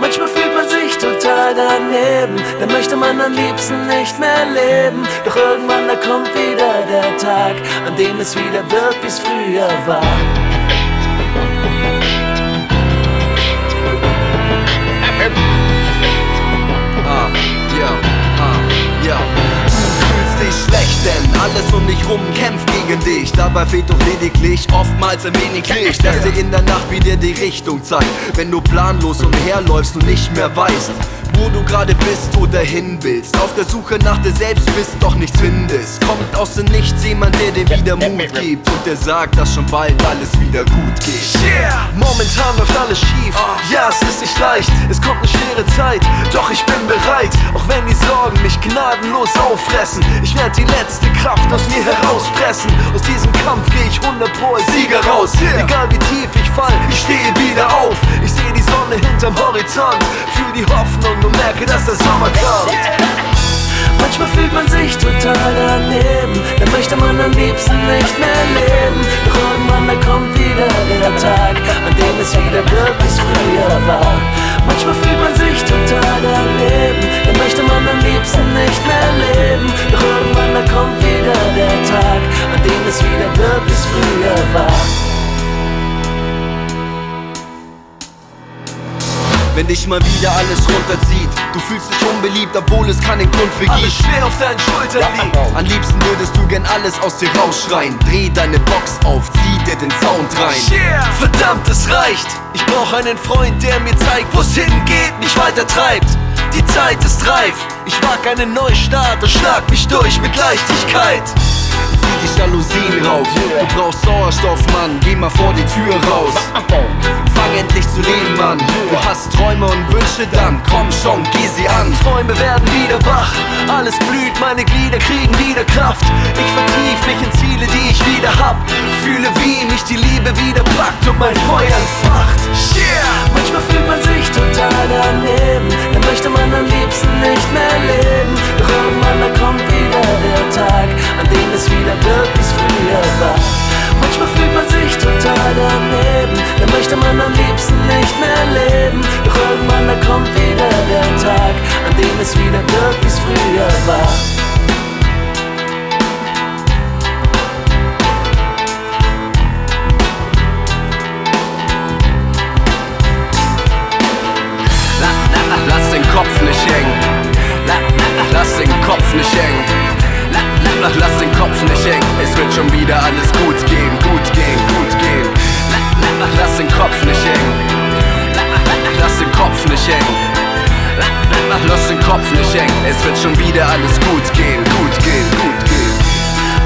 Manchmal fühlt man sich total daneben, dann möchte man am liebsten nicht mehr leben. Doch irgendwann da kommt wieder der Tag, an dem es wieder wird, wie es früher war. Alles um dich rum kämpft gegen dich. Dabei fehlt doch lediglich oftmals ein wenig Licht, das dir in der Nacht wieder die Richtung zeigt. Wenn du planlos umherläufst und nicht mehr weißt, wo du gerade bist oder hin willst. Auf der Suche nach dir selbst bist, doch nichts findest. Kommt aus dem Nichts jemand, der dir wieder Mut gibt und der sagt, dass schon bald alles wieder gut geht. Yeah! Momentan läuft alles schief. Ja, es ist nicht leicht, es kommt eine schwere Zeit. Doch ich bin bereit, auch wenn die Sorgen mich gnadenlos auffressen. Ich werde die letzte Kraft aus mir herauspressen. Aus diesem Kampf gehe ich 100 Pro als Sieger raus. Egal wie tief ich fall, ich stehe wieder auf. Ich sehe die Sonne hinterm Horizont, fühl die Hoffnung und merke, dass der Sommer kommt. Manchmal fühlt man sich total daneben, dann möchte man am liebsten nicht mehr leben. Doch irgendwann da kommt wieder der Tag, an dem es wieder wird, wie es früher war. Manchmal fühlt man sich total daneben, dann möchte man am liebsten nicht mehr leben. Doch irgendwann da kommt wieder der Tag, an dem es wieder wird, wie es früher war. Wenn dich mal wieder alles runterzieht, du fühlst dich unbeliebt, obwohl es keinen Grund für Alles gibt. schwer auf deinen Schultern liegt. Am liebsten würdest du gern alles aus dir rausschreien. Dreh deine Box auf, zieh dir den Sound rein. Yeah. Verdammt, es reicht. Ich brauch einen Freund, der mir zeigt, wo's hingeht, nicht weiter treibt. Die Zeit ist reif. Ich wag einen Neustart und schlag mich durch mit Leichtigkeit. Zieh die Jalousien rauf. Du brauchst Sauerstoff, Mann, geh mal vor die Tür raus. Fang endlich zu leben, Mann. Du hast Träume und Wünsche, dann komm schon, geh sie an. Träume werden wieder wach. Alles blüht, meine Glieder kriegen wieder Kraft. Ich vertief mich in Ziele, die ich wieder hab. Fühle, wie mich die Liebe wieder packt und mein Feuer entfacht. Yeah. Wieder wird, wie es früher war. La, la, la, lass den Kopf nicht hängen. La, la, la, lass den Kopf nicht hängen. La, la, la, lass den Kopf nicht hängen. Es wird schon wieder alles gut gehen, gut gehen, gut gehen. La, la, la, lass den Kopf nicht hängen. La, la, la, lass den Kopf nicht hängen. Hängen. Es wird schon wieder alles gut gehen, gut gehen, gut gehen.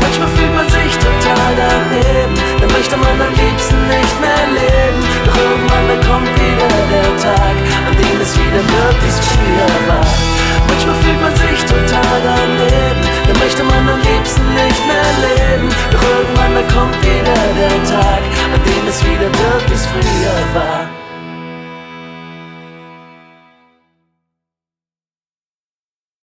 Manchmal fühlt man sich total daneben, dann möchte man am liebsten nicht mehr leben. Doch irgendwann kommt wieder der Tag, an dem es wieder wird, wie es früher war. Manchmal fühlt man sich total daneben, dann möchte man am liebsten nicht mehr leben. Doch irgendwann kommt wieder der Tag, an dem es wieder wird, wie es früher war.